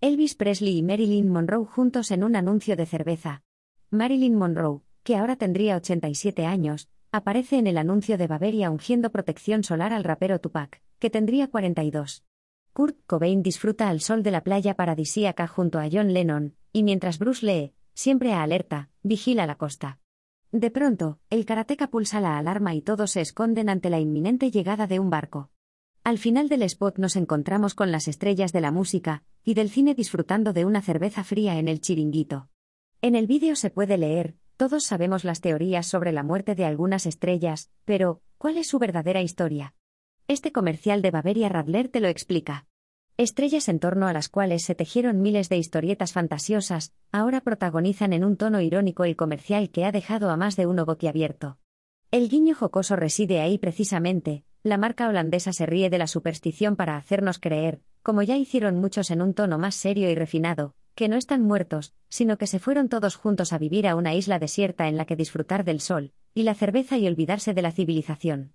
Elvis Presley y Marilyn Monroe juntos en un anuncio de cerveza. Marilyn Monroe, que ahora tendría 87 años, aparece en el anuncio de Bavaria ungiendo protección solar al rapero Tupac, que tendría 42. Kurt Cobain disfruta al sol de la playa paradisíaca junto a John Lennon, y mientras Bruce Lee, siempre a alerta, vigila la costa. De pronto, el karateca pulsa la alarma y todos se esconden ante la inminente llegada de un barco. Al final del spot nos encontramos con las estrellas de la música y del cine disfrutando de una cerveza fría en el chiringuito. En el vídeo se puede leer, todos sabemos las teorías sobre la muerte de algunas estrellas, pero, ¿cuál es su verdadera historia? Este comercial de Bavaria Radler te lo explica. Estrellas en torno a las cuales se tejieron miles de historietas fantasiosas, ahora protagonizan en un tono irónico el comercial que ha dejado a más de uno boquiabierto. El guiño jocoso reside ahí precisamente, la marca holandesa se ríe de la superstición para hacernos creer, como ya hicieron muchos en un tono más serio y refinado, que no están muertos, sino que se fueron todos juntos a vivir a una isla desierta en la que disfrutar del sol, y la cerveza y olvidarse de la civilización.